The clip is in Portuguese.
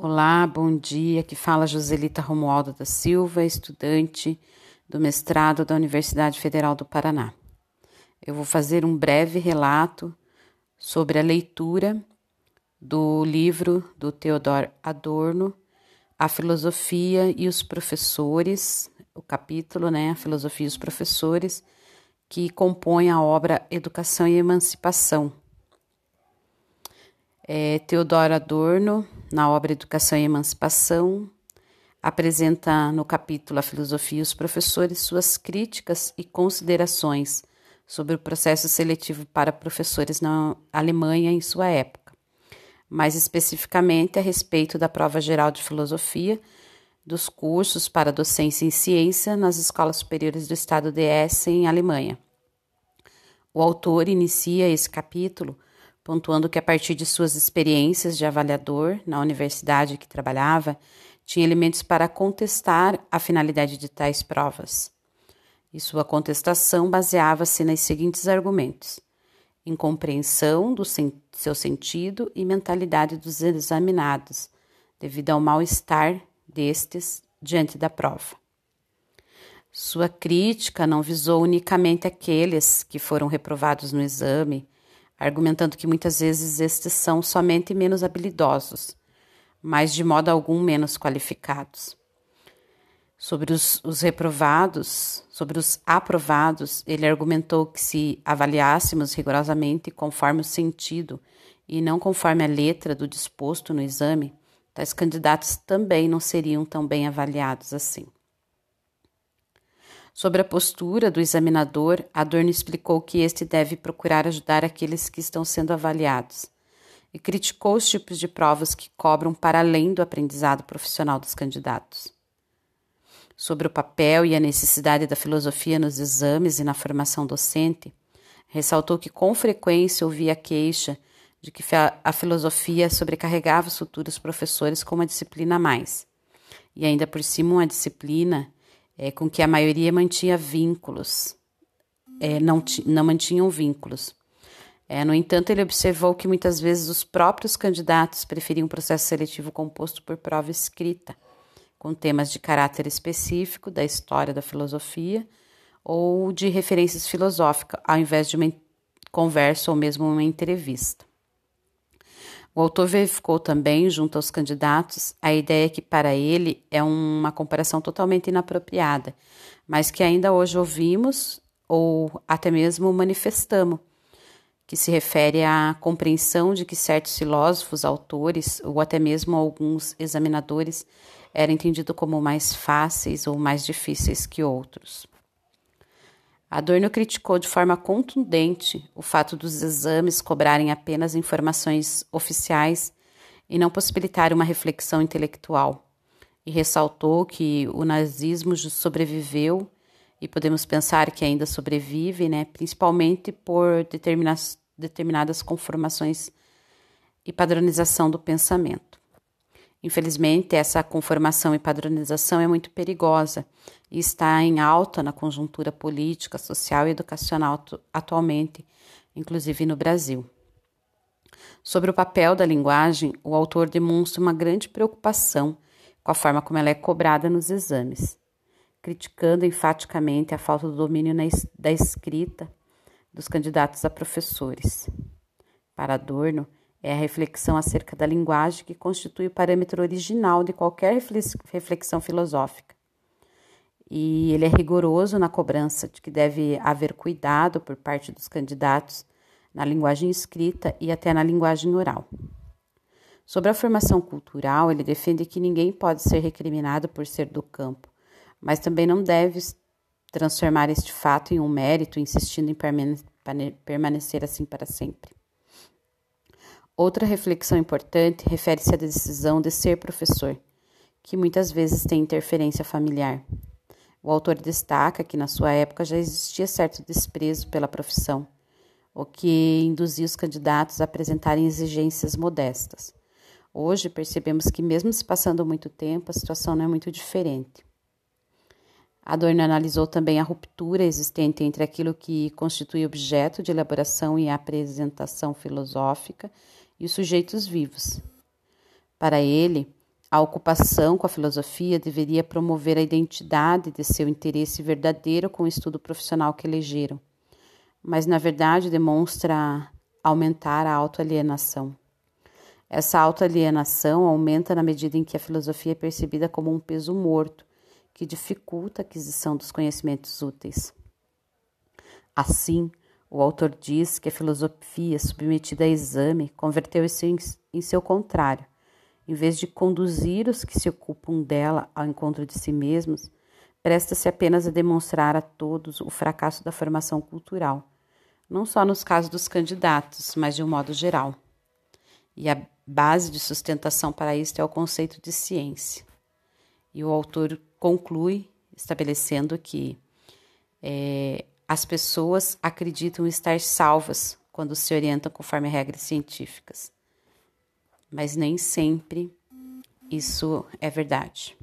Olá, bom dia. Aqui fala Joselita Romualdo da Silva, estudante do mestrado da Universidade Federal do Paraná. Eu vou fazer um breve relato sobre a leitura do livro do Theodor Adorno, A Filosofia e os Professores, o capítulo, né, A Filosofia e os Professores, que compõe a obra Educação e Emancipação. É, Theodor Adorno na obra Educação e Emancipação, apresenta no capítulo A Filosofia os Professores suas críticas e considerações sobre o processo seletivo para professores na Alemanha em sua época, mais especificamente a respeito da prova geral de filosofia, dos cursos para docência em ciência nas escolas superiores do estado de Essen, em Alemanha. O autor inicia esse capítulo pontuando que a partir de suas experiências de avaliador na universidade que trabalhava, tinha elementos para contestar a finalidade de tais provas. E sua contestação baseava-se nos seguintes argumentos: incompreensão do sen seu sentido e mentalidade dos examinados, devido ao mal-estar destes diante da prova. Sua crítica não visou unicamente aqueles que foram reprovados no exame, argumentando que muitas vezes estes são somente menos habilidosos, mas de modo algum menos qualificados. Sobre os, os, reprovados, sobre os aprovados, ele argumentou que se avaliássemos rigorosamente conforme o sentido e não conforme a letra do disposto no exame, tais candidatos também não seriam tão bem avaliados assim. Sobre a postura do examinador, Adorno explicou que este deve procurar ajudar aqueles que estão sendo avaliados e criticou os tipos de provas que cobram para além do aprendizado profissional dos candidatos. Sobre o papel e a necessidade da filosofia nos exames e na formação docente, ressaltou que com frequência ouvia queixa de que a filosofia sobrecarregava os futuros professores com uma disciplina a mais, e ainda por cima uma disciplina é, com que a maioria mantinha vínculos, é, não, não mantinham vínculos. É, no entanto, ele observou que muitas vezes os próprios candidatos preferiam um processo seletivo composto por prova escrita, com temas de caráter específico da história da filosofia ou de referências filosóficas, ao invés de uma conversa ou mesmo uma entrevista. O autor verificou também, junto aos candidatos, a ideia que para ele é uma comparação totalmente inapropriada, mas que ainda hoje ouvimos ou até mesmo manifestamos, que se refere à compreensão de que certos filósofos, autores ou até mesmo alguns examinadores eram entendidos como mais fáceis ou mais difíceis que outros. Adorno criticou de forma contundente o fato dos exames cobrarem apenas informações oficiais e não possibilitarem uma reflexão intelectual, e ressaltou que o nazismo sobreviveu e podemos pensar que ainda sobrevive, né, principalmente por determinadas conformações e padronização do pensamento. Infelizmente, essa conformação e padronização é muito perigosa e está em alta na conjuntura política, social e educacional atualmente, inclusive no Brasil. Sobre o papel da linguagem, o autor demonstra uma grande preocupação com a forma como ela é cobrada nos exames, criticando enfaticamente a falta do domínio da escrita dos candidatos a professores. Para Adorno, é a reflexão acerca da linguagem que constitui o parâmetro original de qualquer reflexão filosófica. E ele é rigoroso na cobrança de que deve haver cuidado por parte dos candidatos na linguagem escrita e até na linguagem oral. Sobre a formação cultural, ele defende que ninguém pode ser recriminado por ser do campo, mas também não deve transformar este fato em um mérito, insistindo em permanecer assim para sempre. Outra reflexão importante refere-se à decisão de ser professor, que muitas vezes tem interferência familiar. O autor destaca que na sua época já existia certo desprezo pela profissão, o que induzia os candidatos a apresentarem exigências modestas. Hoje percebemos que, mesmo se passando muito tempo, a situação não é muito diferente. Adorno analisou também a ruptura existente entre aquilo que constitui objeto de elaboração e apresentação filosófica e os sujeitos vivos. Para ele, A ocupação com a filosofia deveria promover a identidade de seu interesse verdadeiro com o estudo profissional que elegeram, mas na verdade demonstra aumentar a autoalienação. Essa autoalienação aumenta na medida em que a filosofia é percebida como um peso morto, que dificulta a aquisição dos conhecimentos úteis. Assim, o autor diz que a filosofia, submetida a exame, converteu isso em seu contrário em vez de conduzir os que se ocupam dela ao encontro de si mesmos, presta-se apenas a demonstrar a todos o fracasso da formação cultural, não só nos casos dos candidatos, mas de um modo geral. E a base de sustentação para isto é o conceito de ciência. E o autor conclui estabelecendo que é, as pessoas acreditam estar salvas quando se orientam conforme regras científicas mas nem sempre isso é verdade.